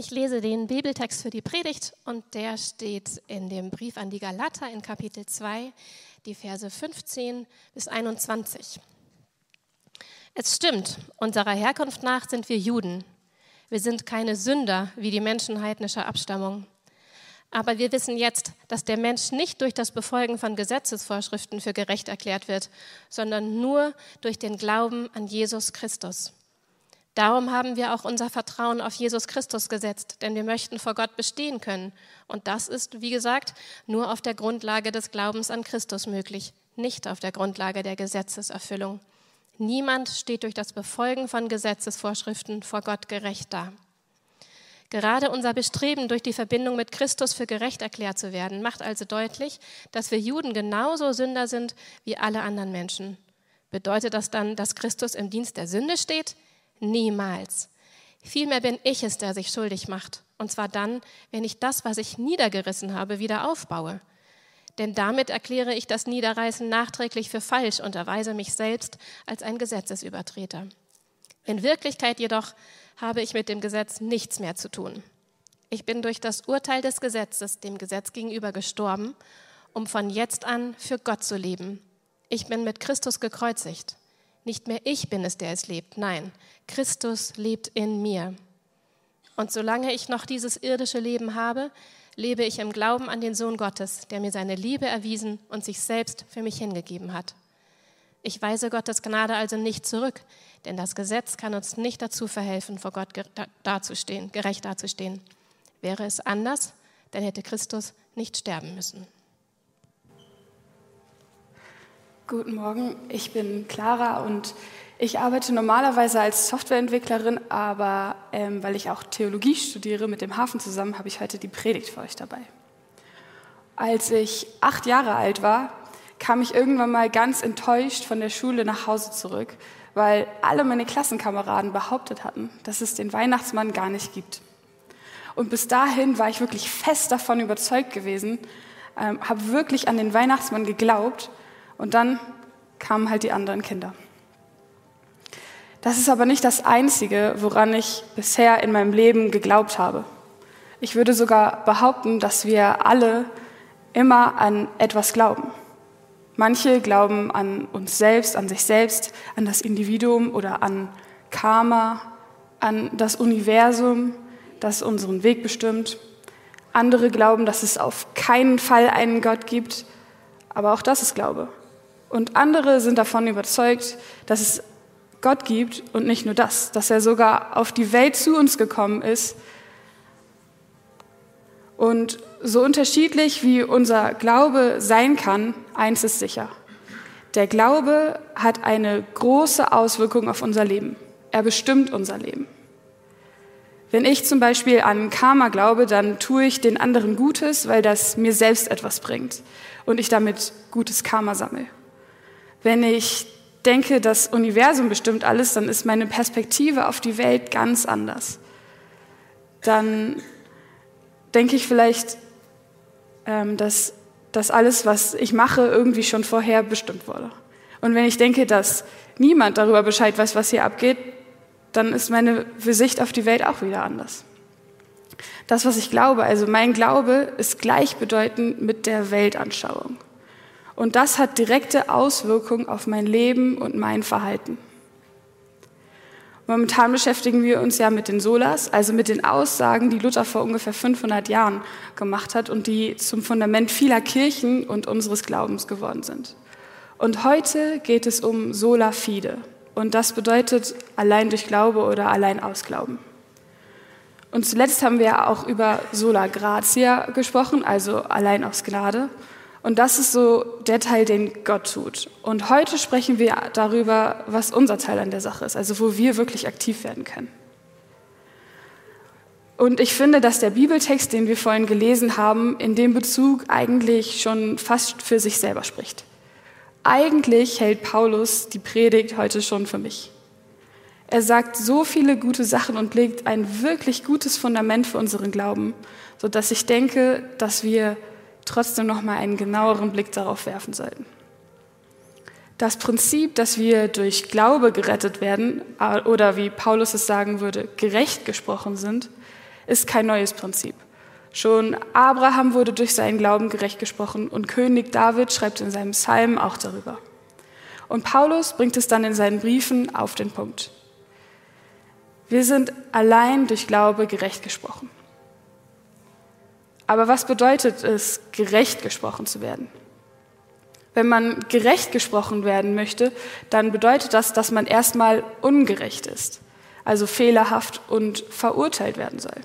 Ich lese den Bibeltext für die Predigt und der steht in dem Brief an die Galater in Kapitel 2, die Verse 15 bis 21. Es stimmt, unserer Herkunft nach sind wir Juden. Wir sind keine Sünder wie die Menschen heidnischer Abstammung. Aber wir wissen jetzt, dass der Mensch nicht durch das Befolgen von Gesetzesvorschriften für gerecht erklärt wird, sondern nur durch den Glauben an Jesus Christus. Darum haben wir auch unser Vertrauen auf Jesus Christus gesetzt, denn wir möchten vor Gott bestehen können. Und das ist, wie gesagt, nur auf der Grundlage des Glaubens an Christus möglich, nicht auf der Grundlage der Gesetzeserfüllung. Niemand steht durch das Befolgen von Gesetzesvorschriften vor Gott gerecht da. Gerade unser Bestreben, durch die Verbindung mit Christus für gerecht erklärt zu werden, macht also deutlich, dass wir Juden genauso Sünder sind wie alle anderen Menschen. Bedeutet das dann, dass Christus im Dienst der Sünde steht? Niemals. Vielmehr bin ich es, der sich schuldig macht. Und zwar dann, wenn ich das, was ich niedergerissen habe, wieder aufbaue. Denn damit erkläre ich das Niederreißen nachträglich für falsch und erweise mich selbst als ein Gesetzesübertreter. In Wirklichkeit jedoch habe ich mit dem Gesetz nichts mehr zu tun. Ich bin durch das Urteil des Gesetzes dem Gesetz gegenüber gestorben, um von jetzt an für Gott zu leben. Ich bin mit Christus gekreuzigt. Nicht mehr ich bin es, der es lebt. Nein, Christus lebt in mir. Und solange ich noch dieses irdische Leben habe, lebe ich im Glauben an den Sohn Gottes, der mir seine Liebe erwiesen und sich selbst für mich hingegeben hat. Ich weise Gottes Gnade also nicht zurück, denn das Gesetz kann uns nicht dazu verhelfen, vor Gott dazustehen, gerecht dazustehen. Wäre es anders, dann hätte Christus nicht sterben müssen. Guten Morgen, ich bin Clara und ich arbeite normalerweise als Softwareentwicklerin, aber ähm, weil ich auch Theologie studiere mit dem Hafen zusammen, habe ich heute die Predigt für euch dabei. Als ich acht Jahre alt war, kam ich irgendwann mal ganz enttäuscht von der Schule nach Hause zurück, weil alle meine Klassenkameraden behauptet hatten, dass es den Weihnachtsmann gar nicht gibt. Und bis dahin war ich wirklich fest davon überzeugt gewesen, ähm, habe wirklich an den Weihnachtsmann geglaubt und dann kamen halt die anderen Kinder. Das ist aber nicht das Einzige, woran ich bisher in meinem Leben geglaubt habe. Ich würde sogar behaupten, dass wir alle immer an etwas glauben. Manche glauben an uns selbst, an sich selbst, an das Individuum oder an Karma, an das Universum, das unseren Weg bestimmt. Andere glauben, dass es auf keinen Fall einen Gott gibt, aber auch das ist Glaube. Und andere sind davon überzeugt, dass es Gott gibt und nicht nur das, dass er sogar auf die Welt zu uns gekommen ist. Und so unterschiedlich wie unser Glaube sein kann, eins ist sicher. Der Glaube hat eine große Auswirkung auf unser Leben. Er bestimmt unser Leben. Wenn ich zum Beispiel an Karma glaube, dann tue ich den anderen Gutes, weil das mir selbst etwas bringt und ich damit gutes Karma sammle. Wenn ich denke, das Universum bestimmt alles, dann ist meine Perspektive auf die Welt ganz anders. Dann denke ich vielleicht, ähm, dass, dass alles, was ich mache, irgendwie schon vorher bestimmt wurde. Und wenn ich denke, dass niemand darüber Bescheid weiß, was hier abgeht, dann ist meine Sicht auf die Welt auch wieder anders. Das, was ich glaube, also mein Glaube, ist gleichbedeutend mit der Weltanschauung. Und das hat direkte Auswirkungen auf mein Leben und mein Verhalten. Momentan beschäftigen wir uns ja mit den Solas, also mit den Aussagen, die Luther vor ungefähr 500 Jahren gemacht hat und die zum Fundament vieler Kirchen und unseres Glaubens geworden sind. Und heute geht es um sola fide. Und das bedeutet allein durch Glaube oder allein aus Glauben. Und zuletzt haben wir auch über sola gratia gesprochen, also allein aus Gnade. Und das ist so der Teil, den Gott tut. Und heute sprechen wir darüber, was unser Teil an der Sache ist, also wo wir wirklich aktiv werden können. Und ich finde, dass der Bibeltext, den wir vorhin gelesen haben, in dem Bezug eigentlich schon fast für sich selber spricht. Eigentlich hält Paulus die Predigt heute schon für mich. Er sagt so viele gute Sachen und legt ein wirklich gutes Fundament für unseren Glauben, sodass ich denke, dass wir trotzdem noch mal einen genaueren Blick darauf werfen sollten. Das Prinzip, dass wir durch Glaube gerettet werden oder wie Paulus es sagen würde, gerecht gesprochen sind, ist kein neues Prinzip. Schon Abraham wurde durch seinen Glauben gerecht gesprochen und König David schreibt in seinem Psalm auch darüber. Und Paulus bringt es dann in seinen Briefen auf den Punkt. Wir sind allein durch Glaube gerecht gesprochen. Aber was bedeutet es, gerecht gesprochen zu werden? Wenn man gerecht gesprochen werden möchte, dann bedeutet das, dass man erstmal ungerecht ist, also fehlerhaft und verurteilt werden soll.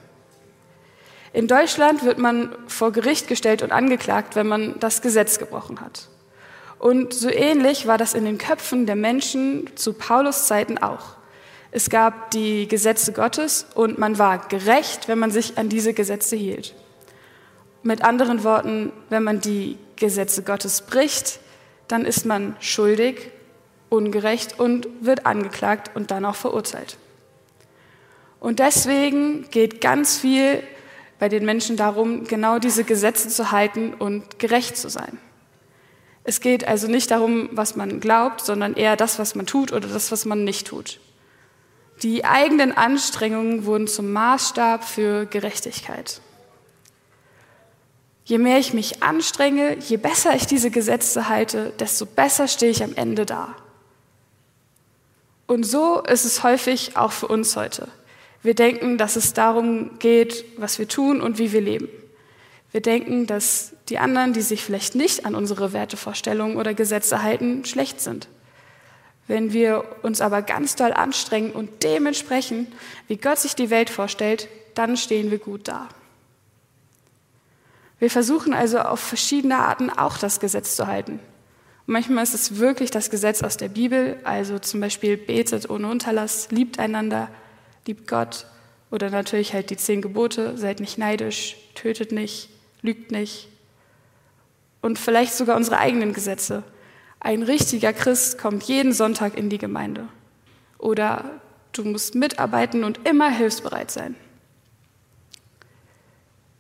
In Deutschland wird man vor Gericht gestellt und angeklagt, wenn man das Gesetz gebrochen hat. Und so ähnlich war das in den Köpfen der Menschen zu Paulus Zeiten auch. Es gab die Gesetze Gottes und man war gerecht, wenn man sich an diese Gesetze hielt. Mit anderen Worten, wenn man die Gesetze Gottes bricht, dann ist man schuldig, ungerecht und wird angeklagt und dann auch verurteilt. Und deswegen geht ganz viel bei den Menschen darum, genau diese Gesetze zu halten und gerecht zu sein. Es geht also nicht darum, was man glaubt, sondern eher das, was man tut oder das, was man nicht tut. Die eigenen Anstrengungen wurden zum Maßstab für Gerechtigkeit. Je mehr ich mich anstrenge, je besser ich diese Gesetze halte, desto besser stehe ich am Ende da. Und so ist es häufig auch für uns heute. Wir denken, dass es darum geht, was wir tun und wie wir leben. Wir denken, dass die anderen, die sich vielleicht nicht an unsere Wertevorstellungen oder Gesetze halten, schlecht sind. Wenn wir uns aber ganz doll anstrengen und dementsprechend, wie Gott sich die Welt vorstellt, dann stehen wir gut da. Wir versuchen also auf verschiedene Arten auch das Gesetz zu halten. manchmal ist es wirklich das Gesetz aus der Bibel, also zum Beispiel betet ohne Unterlass, liebt einander, liebt Gott oder natürlich halt die zehn Gebote, seid nicht neidisch, tötet nicht, lügt nicht. Und vielleicht sogar unsere eigenen Gesetze. Ein richtiger Christ kommt jeden Sonntag in die Gemeinde. Oder du musst mitarbeiten und immer hilfsbereit sein.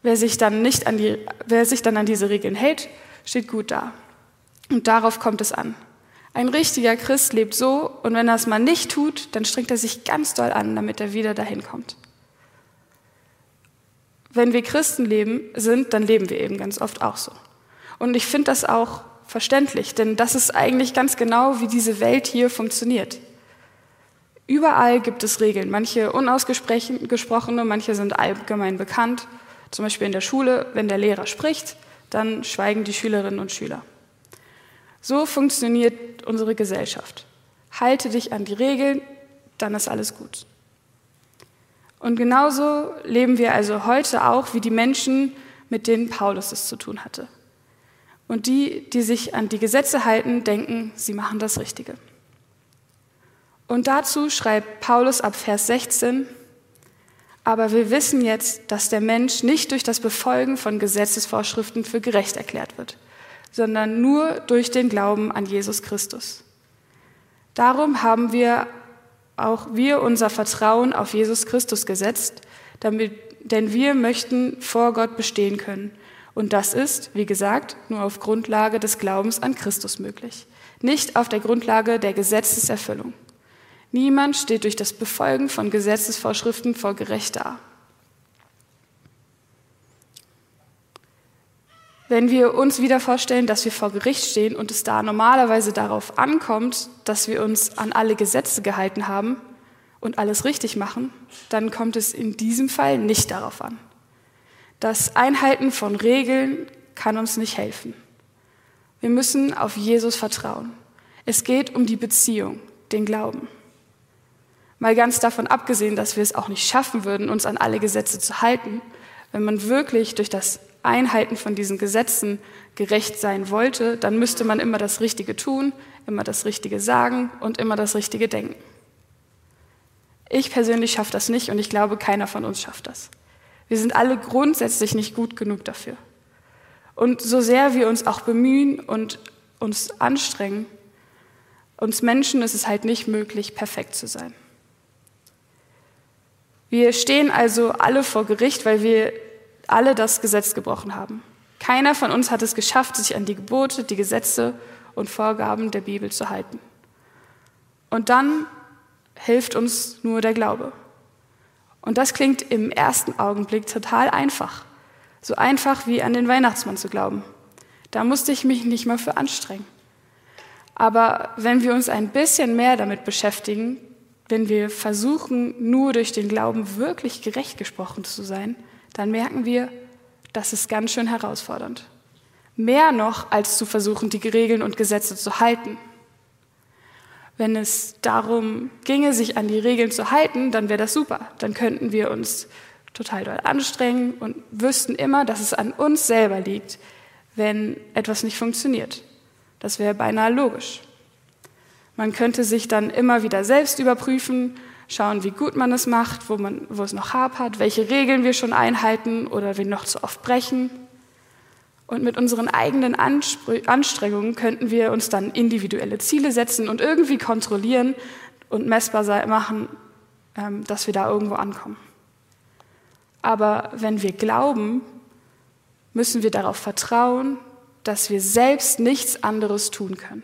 Wer sich dann, nicht an die, wer sich dann an diese Regeln hält, steht gut da. Und darauf kommt es an. Ein richtiger Christ lebt so, und wenn er es mal nicht tut, dann strengt er sich ganz doll an, damit er wieder dahin kommt. Wenn wir Christen leben, sind, dann leben wir eben ganz oft auch so. Und ich finde das auch verständlich, denn das ist eigentlich ganz genau, wie diese Welt hier funktioniert. Überall gibt es Regeln, manche unausgesprochene, manche sind allgemein bekannt. Zum Beispiel in der Schule, wenn der Lehrer spricht, dann schweigen die Schülerinnen und Schüler. So funktioniert unsere Gesellschaft. Halte dich an die Regeln, dann ist alles gut. Und genauso leben wir also heute auch wie die Menschen, mit denen Paulus es zu tun hatte. Und die, die sich an die Gesetze halten, denken, sie machen das Richtige. Und dazu schreibt Paulus ab Vers 16, aber wir wissen jetzt, dass der Mensch nicht durch das Befolgen von Gesetzesvorschriften für gerecht erklärt wird, sondern nur durch den Glauben an Jesus Christus. Darum haben wir auch wir unser Vertrauen auf Jesus Christus gesetzt, damit, denn wir möchten vor Gott bestehen können. Und das ist, wie gesagt, nur auf Grundlage des Glaubens an Christus möglich, nicht auf der Grundlage der Gesetzeserfüllung. Niemand steht durch das Befolgen von Gesetzesvorschriften vor Gericht da. Wenn wir uns wieder vorstellen, dass wir vor Gericht stehen und es da normalerweise darauf ankommt, dass wir uns an alle Gesetze gehalten haben und alles richtig machen, dann kommt es in diesem Fall nicht darauf an. Das Einhalten von Regeln kann uns nicht helfen. Wir müssen auf Jesus vertrauen. Es geht um die Beziehung, den Glauben. Mal ganz davon abgesehen, dass wir es auch nicht schaffen würden, uns an alle Gesetze zu halten, wenn man wirklich durch das Einhalten von diesen Gesetzen gerecht sein wollte, dann müsste man immer das Richtige tun, immer das Richtige sagen und immer das Richtige denken. Ich persönlich schaffe das nicht und ich glaube, keiner von uns schafft das. Wir sind alle grundsätzlich nicht gut genug dafür. Und so sehr wir uns auch bemühen und uns anstrengen, uns Menschen ist es halt nicht möglich, perfekt zu sein. Wir stehen also alle vor Gericht, weil wir alle das Gesetz gebrochen haben. Keiner von uns hat es geschafft, sich an die Gebote, die Gesetze und Vorgaben der Bibel zu halten. Und dann hilft uns nur der Glaube. Und das klingt im ersten Augenblick total einfach. So einfach wie an den Weihnachtsmann zu glauben. Da musste ich mich nicht mal für anstrengen. Aber wenn wir uns ein bisschen mehr damit beschäftigen, wenn wir versuchen, nur durch den Glauben wirklich gerecht gesprochen zu sein, dann merken wir, das ist ganz schön herausfordernd. Mehr noch, als zu versuchen, die Regeln und Gesetze zu halten. Wenn es darum ginge, sich an die Regeln zu halten, dann wäre das super. Dann könnten wir uns total doll anstrengen und wüssten immer, dass es an uns selber liegt, wenn etwas nicht funktioniert. Das wäre beinahe logisch. Man könnte sich dann immer wieder selbst überprüfen, schauen, wie gut man es macht, wo, man, wo es noch hapert, welche Regeln wir schon einhalten oder wir noch zu oft brechen. Und mit unseren eigenen Anstrengungen könnten wir uns dann individuelle Ziele setzen und irgendwie kontrollieren und messbar machen, ähm, dass wir da irgendwo ankommen. Aber wenn wir glauben, müssen wir darauf vertrauen, dass wir selbst nichts anderes tun können.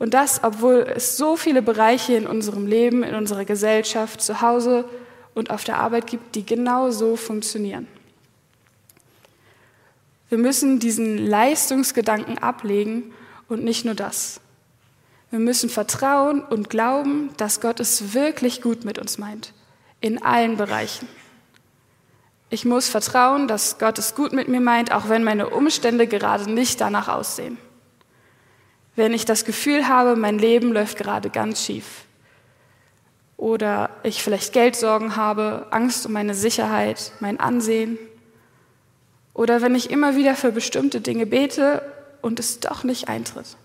Und das, obwohl es so viele Bereiche in unserem Leben, in unserer Gesellschaft, zu Hause und auf der Arbeit gibt, die genau so funktionieren. Wir müssen diesen Leistungsgedanken ablegen und nicht nur das. Wir müssen vertrauen und glauben, dass Gott es wirklich gut mit uns meint, in allen Bereichen. Ich muss vertrauen, dass Gott es gut mit mir meint, auch wenn meine Umstände gerade nicht danach aussehen. Wenn ich das Gefühl habe, mein Leben läuft gerade ganz schief. Oder ich vielleicht Geldsorgen habe, Angst um meine Sicherheit, mein Ansehen oder wenn ich immer wieder für bestimmte Dinge bete und es doch nicht eintritt.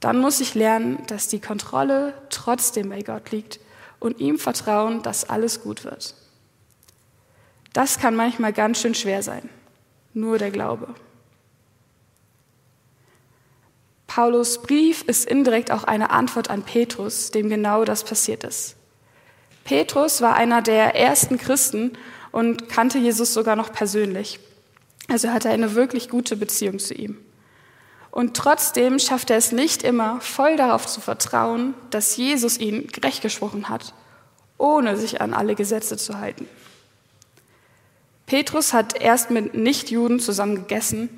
Dann muss ich lernen, dass die Kontrolle trotzdem bei Gott liegt und ihm vertrauen, dass alles gut wird. Das kann manchmal ganz schön schwer sein. Nur der Glaube. Paulus Brief ist indirekt auch eine Antwort an Petrus, dem genau das passiert ist. Petrus war einer der ersten Christen und kannte Jesus sogar noch persönlich. Also hatte er eine wirklich gute Beziehung zu ihm. Und trotzdem schafft er es nicht immer, voll darauf zu vertrauen, dass Jesus ihn gerecht gesprochen hat, ohne sich an alle Gesetze zu halten. Petrus hat erst mit Nichtjuden zusammen gegessen,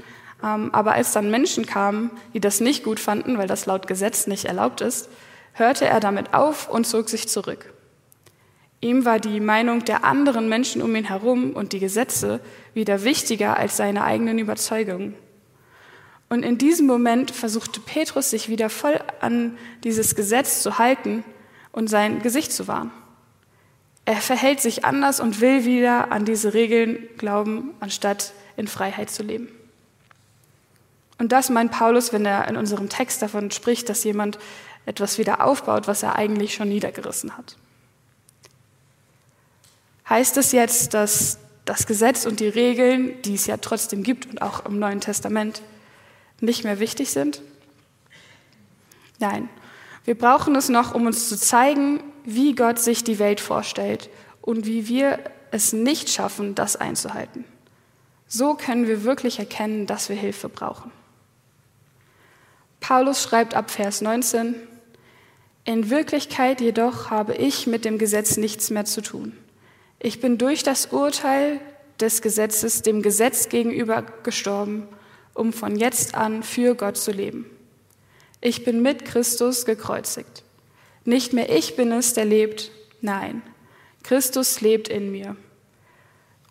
aber als dann Menschen kamen, die das nicht gut fanden, weil das laut Gesetz nicht erlaubt ist, hörte er damit auf und zog sich zurück. Ihm war die Meinung der anderen Menschen um ihn herum und die Gesetze wieder wichtiger als seine eigenen Überzeugungen. Und in diesem Moment versuchte Petrus sich wieder voll an dieses Gesetz zu halten und sein Gesicht zu wahren. Er verhält sich anders und will wieder an diese Regeln glauben, anstatt in Freiheit zu leben. Und das meint Paulus, wenn er in unserem Text davon spricht, dass jemand etwas wieder aufbaut, was er eigentlich schon niedergerissen hat. Heißt es jetzt, dass das Gesetz und die Regeln, die es ja trotzdem gibt und auch im Neuen Testament, nicht mehr wichtig sind? Nein, wir brauchen es noch, um uns zu zeigen, wie Gott sich die Welt vorstellt und wie wir es nicht schaffen, das einzuhalten. So können wir wirklich erkennen, dass wir Hilfe brauchen. Paulus schreibt ab Vers 19, In Wirklichkeit jedoch habe ich mit dem Gesetz nichts mehr zu tun. Ich bin durch das Urteil des Gesetzes dem Gesetz gegenüber gestorben, um von jetzt an für Gott zu leben. Ich bin mit Christus gekreuzigt. Nicht mehr ich bin es, der lebt, nein, Christus lebt in mir.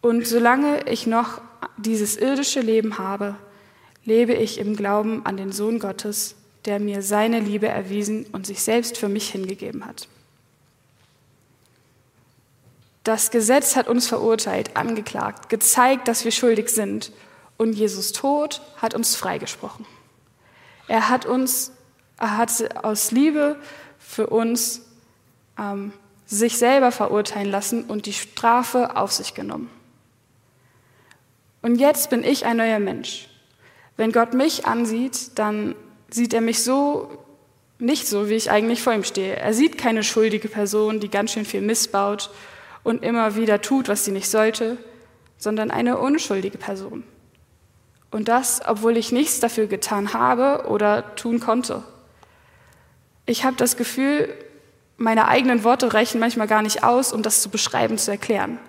Und solange ich noch dieses irdische Leben habe, lebe ich im Glauben an den Sohn Gottes, der mir seine Liebe erwiesen und sich selbst für mich hingegeben hat. Das Gesetz hat uns verurteilt, angeklagt, gezeigt, dass wir schuldig sind. Und Jesus Tod hat uns freigesprochen. Er hat uns, er hat aus Liebe für uns ähm, sich selber verurteilen lassen und die Strafe auf sich genommen. Und jetzt bin ich ein neuer Mensch. Wenn Gott mich ansieht, dann sieht er mich so nicht so, wie ich eigentlich vor ihm stehe. Er sieht keine schuldige Person, die ganz schön viel missbaut und immer wieder tut, was sie nicht sollte, sondern eine unschuldige Person. Und das, obwohl ich nichts dafür getan habe oder tun konnte. Ich habe das Gefühl, meine eigenen Worte reichen manchmal gar nicht aus, um das zu beschreiben, zu erklären.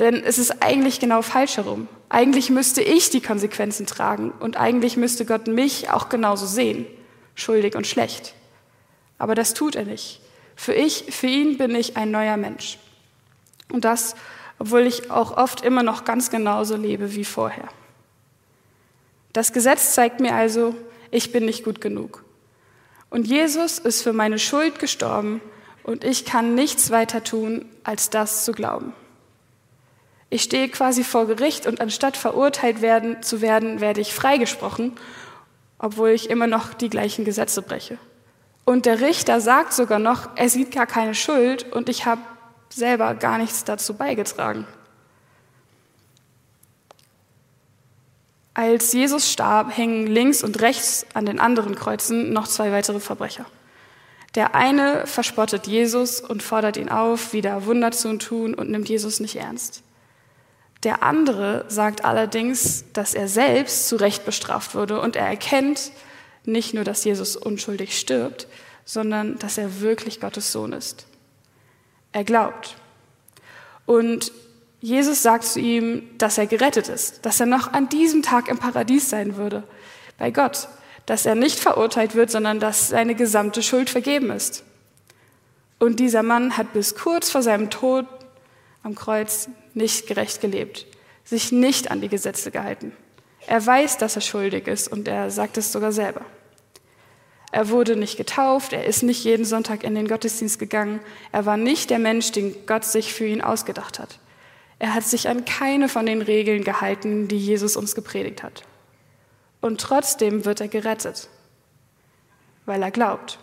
Denn es ist eigentlich genau falsch herum. Eigentlich müsste ich die Konsequenzen tragen und eigentlich müsste Gott mich auch genauso sehen, schuldig und schlecht. Aber das tut er nicht. Für ich, für ihn bin ich ein neuer Mensch. Und das, obwohl ich auch oft immer noch ganz genauso lebe wie vorher. Das Gesetz zeigt mir also, ich bin nicht gut genug. Und Jesus ist für meine Schuld gestorben und ich kann nichts weiter tun, als das zu glauben. Ich stehe quasi vor Gericht und anstatt verurteilt werden, zu werden, werde ich freigesprochen, obwohl ich immer noch die gleichen Gesetze breche. Und der Richter sagt sogar noch, er sieht gar keine Schuld und ich habe selber gar nichts dazu beigetragen. Als Jesus starb, hängen links und rechts an den anderen Kreuzen noch zwei weitere Verbrecher. Der eine verspottet Jesus und fordert ihn auf, wieder Wunder zu tun und nimmt Jesus nicht ernst. Der andere sagt allerdings, dass er selbst zu Recht bestraft wurde und er erkennt nicht nur, dass Jesus unschuldig stirbt, sondern dass er wirklich Gottes Sohn ist. Er glaubt. Und Jesus sagt zu ihm, dass er gerettet ist, dass er noch an diesem Tag im Paradies sein würde, bei Gott, dass er nicht verurteilt wird, sondern dass seine gesamte Schuld vergeben ist. Und dieser Mann hat bis kurz vor seinem Tod am Kreuz nicht gerecht gelebt, sich nicht an die Gesetze gehalten. Er weiß, dass er schuldig ist und er sagt es sogar selber. Er wurde nicht getauft, er ist nicht jeden Sonntag in den Gottesdienst gegangen, er war nicht der Mensch, den Gott sich für ihn ausgedacht hat. Er hat sich an keine von den Regeln gehalten, die Jesus uns gepredigt hat. Und trotzdem wird er gerettet, weil er glaubt.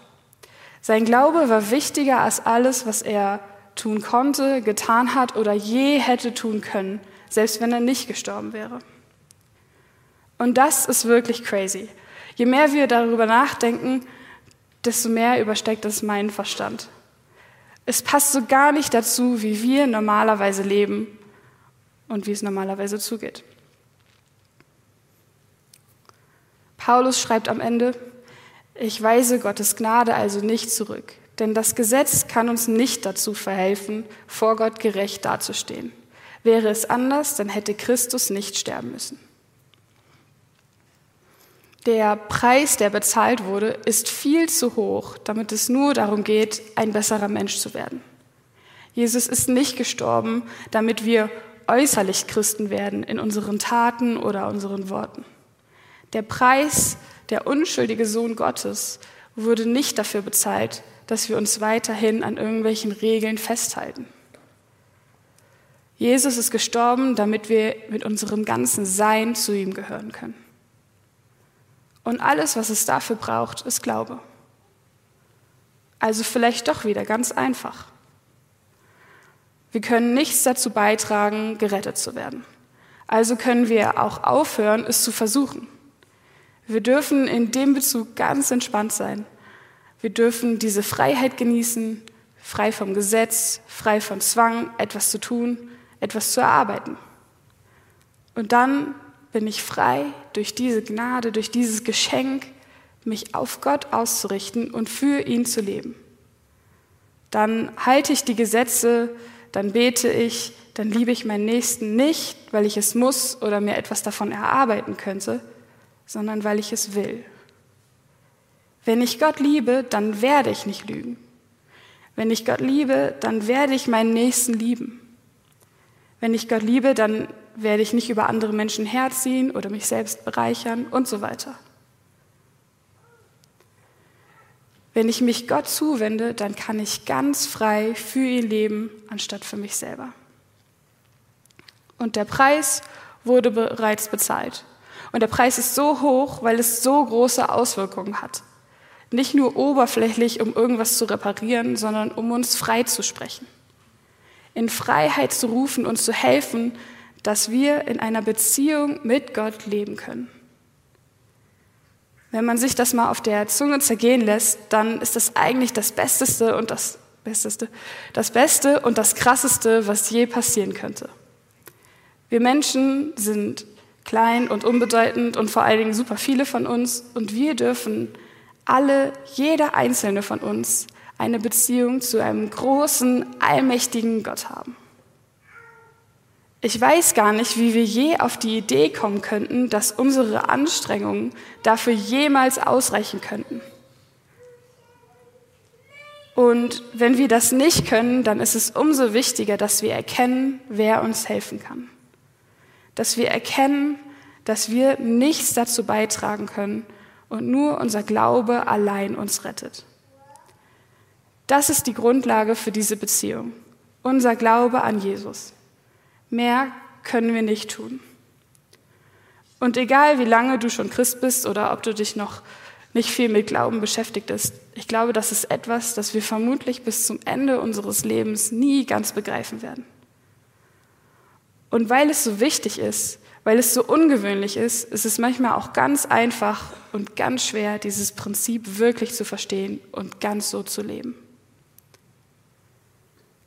Sein Glaube war wichtiger als alles, was er tun konnte, getan hat oder je hätte tun können, selbst wenn er nicht gestorben wäre. Und das ist wirklich crazy. Je mehr wir darüber nachdenken, desto mehr übersteckt es meinen Verstand. Es passt so gar nicht dazu, wie wir normalerweise leben und wie es normalerweise zugeht. Paulus schreibt am Ende, ich weise Gottes Gnade also nicht zurück, denn das Gesetz kann uns nicht dazu verhelfen, vor Gott gerecht dazustehen. Wäre es anders, dann hätte Christus nicht sterben müssen. Der Preis, der bezahlt wurde, ist viel zu hoch, damit es nur darum geht, ein besserer Mensch zu werden. Jesus ist nicht gestorben, damit wir äußerlich Christen werden in unseren Taten oder unseren Worten. Der Preis, der unschuldige Sohn Gottes, wurde nicht dafür bezahlt, dass wir uns weiterhin an irgendwelchen Regeln festhalten. Jesus ist gestorben, damit wir mit unserem ganzen Sein zu ihm gehören können. Und alles, was es dafür braucht, ist Glaube. Also vielleicht doch wieder ganz einfach. Wir können nichts dazu beitragen, gerettet zu werden. Also können wir auch aufhören, es zu versuchen. Wir dürfen in dem Bezug ganz entspannt sein wir dürfen diese Freiheit genießen, frei vom Gesetz, frei von Zwang, etwas zu tun, etwas zu erarbeiten. Und dann bin ich frei, durch diese Gnade, durch dieses Geschenk, mich auf Gott auszurichten und für ihn zu leben. Dann halte ich die Gesetze, dann bete ich, dann liebe ich meinen Nächsten nicht, weil ich es muss oder mir etwas davon erarbeiten könnte, sondern weil ich es will. Wenn ich Gott liebe, dann werde ich nicht lügen. Wenn ich Gott liebe, dann werde ich meinen Nächsten lieben. Wenn ich Gott liebe, dann werde ich nicht über andere Menschen herziehen oder mich selbst bereichern und so weiter. Wenn ich mich Gott zuwende, dann kann ich ganz frei für ihn leben, anstatt für mich selber. Und der Preis wurde bereits bezahlt. Und der Preis ist so hoch, weil es so große Auswirkungen hat. Nicht nur oberflächlich, um irgendwas zu reparieren, sondern um uns frei zu sprechen. In Freiheit zu rufen und zu helfen, dass wir in einer Beziehung mit Gott leben können. Wenn man sich das mal auf der Zunge zergehen lässt, dann ist das eigentlich das Besteste und das Besteste, das Beste und das Krasseste, was je passieren könnte. Wir Menschen sind klein und unbedeutend und vor allen Dingen super viele von uns und wir dürfen alle, jeder einzelne von uns, eine Beziehung zu einem großen, allmächtigen Gott haben. Ich weiß gar nicht, wie wir je auf die Idee kommen könnten, dass unsere Anstrengungen dafür jemals ausreichen könnten. Und wenn wir das nicht können, dann ist es umso wichtiger, dass wir erkennen, wer uns helfen kann. Dass wir erkennen, dass wir nichts dazu beitragen können und nur unser Glaube allein uns rettet. Das ist die Grundlage für diese Beziehung, unser Glaube an Jesus. Mehr können wir nicht tun. Und egal wie lange du schon Christ bist oder ob du dich noch nicht viel mit Glauben beschäftigt ist. Ich glaube, das ist etwas, das wir vermutlich bis zum Ende unseres Lebens nie ganz begreifen werden. Und weil es so wichtig ist, weil es so ungewöhnlich ist, ist es manchmal auch ganz einfach und ganz schwer, dieses Prinzip wirklich zu verstehen und ganz so zu leben.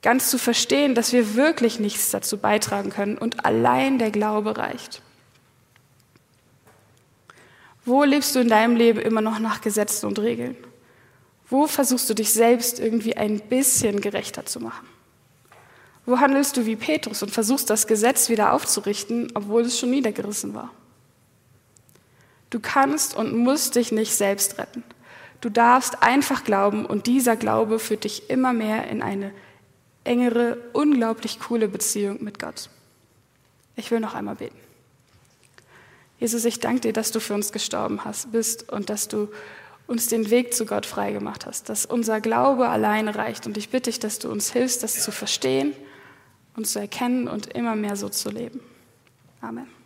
Ganz zu verstehen, dass wir wirklich nichts dazu beitragen können und allein der Glaube reicht. Wo lebst du in deinem Leben immer noch nach Gesetzen und Regeln? Wo versuchst du dich selbst irgendwie ein bisschen gerechter zu machen? Wo handelst du wie Petrus und versuchst das Gesetz wieder aufzurichten, obwohl es schon niedergerissen war? Du kannst und musst dich nicht selbst retten. Du darfst einfach glauben und dieser Glaube führt dich immer mehr in eine engere, unglaublich coole Beziehung mit Gott. Ich will noch einmal beten. Jesus, ich danke dir, dass du für uns gestorben hast, bist und dass du uns den Weg zu Gott freigemacht hast, dass unser Glaube alleine reicht. Und ich bitte dich, dass du uns hilfst, das zu verstehen und zu erkennen und immer mehr so zu leben. Amen.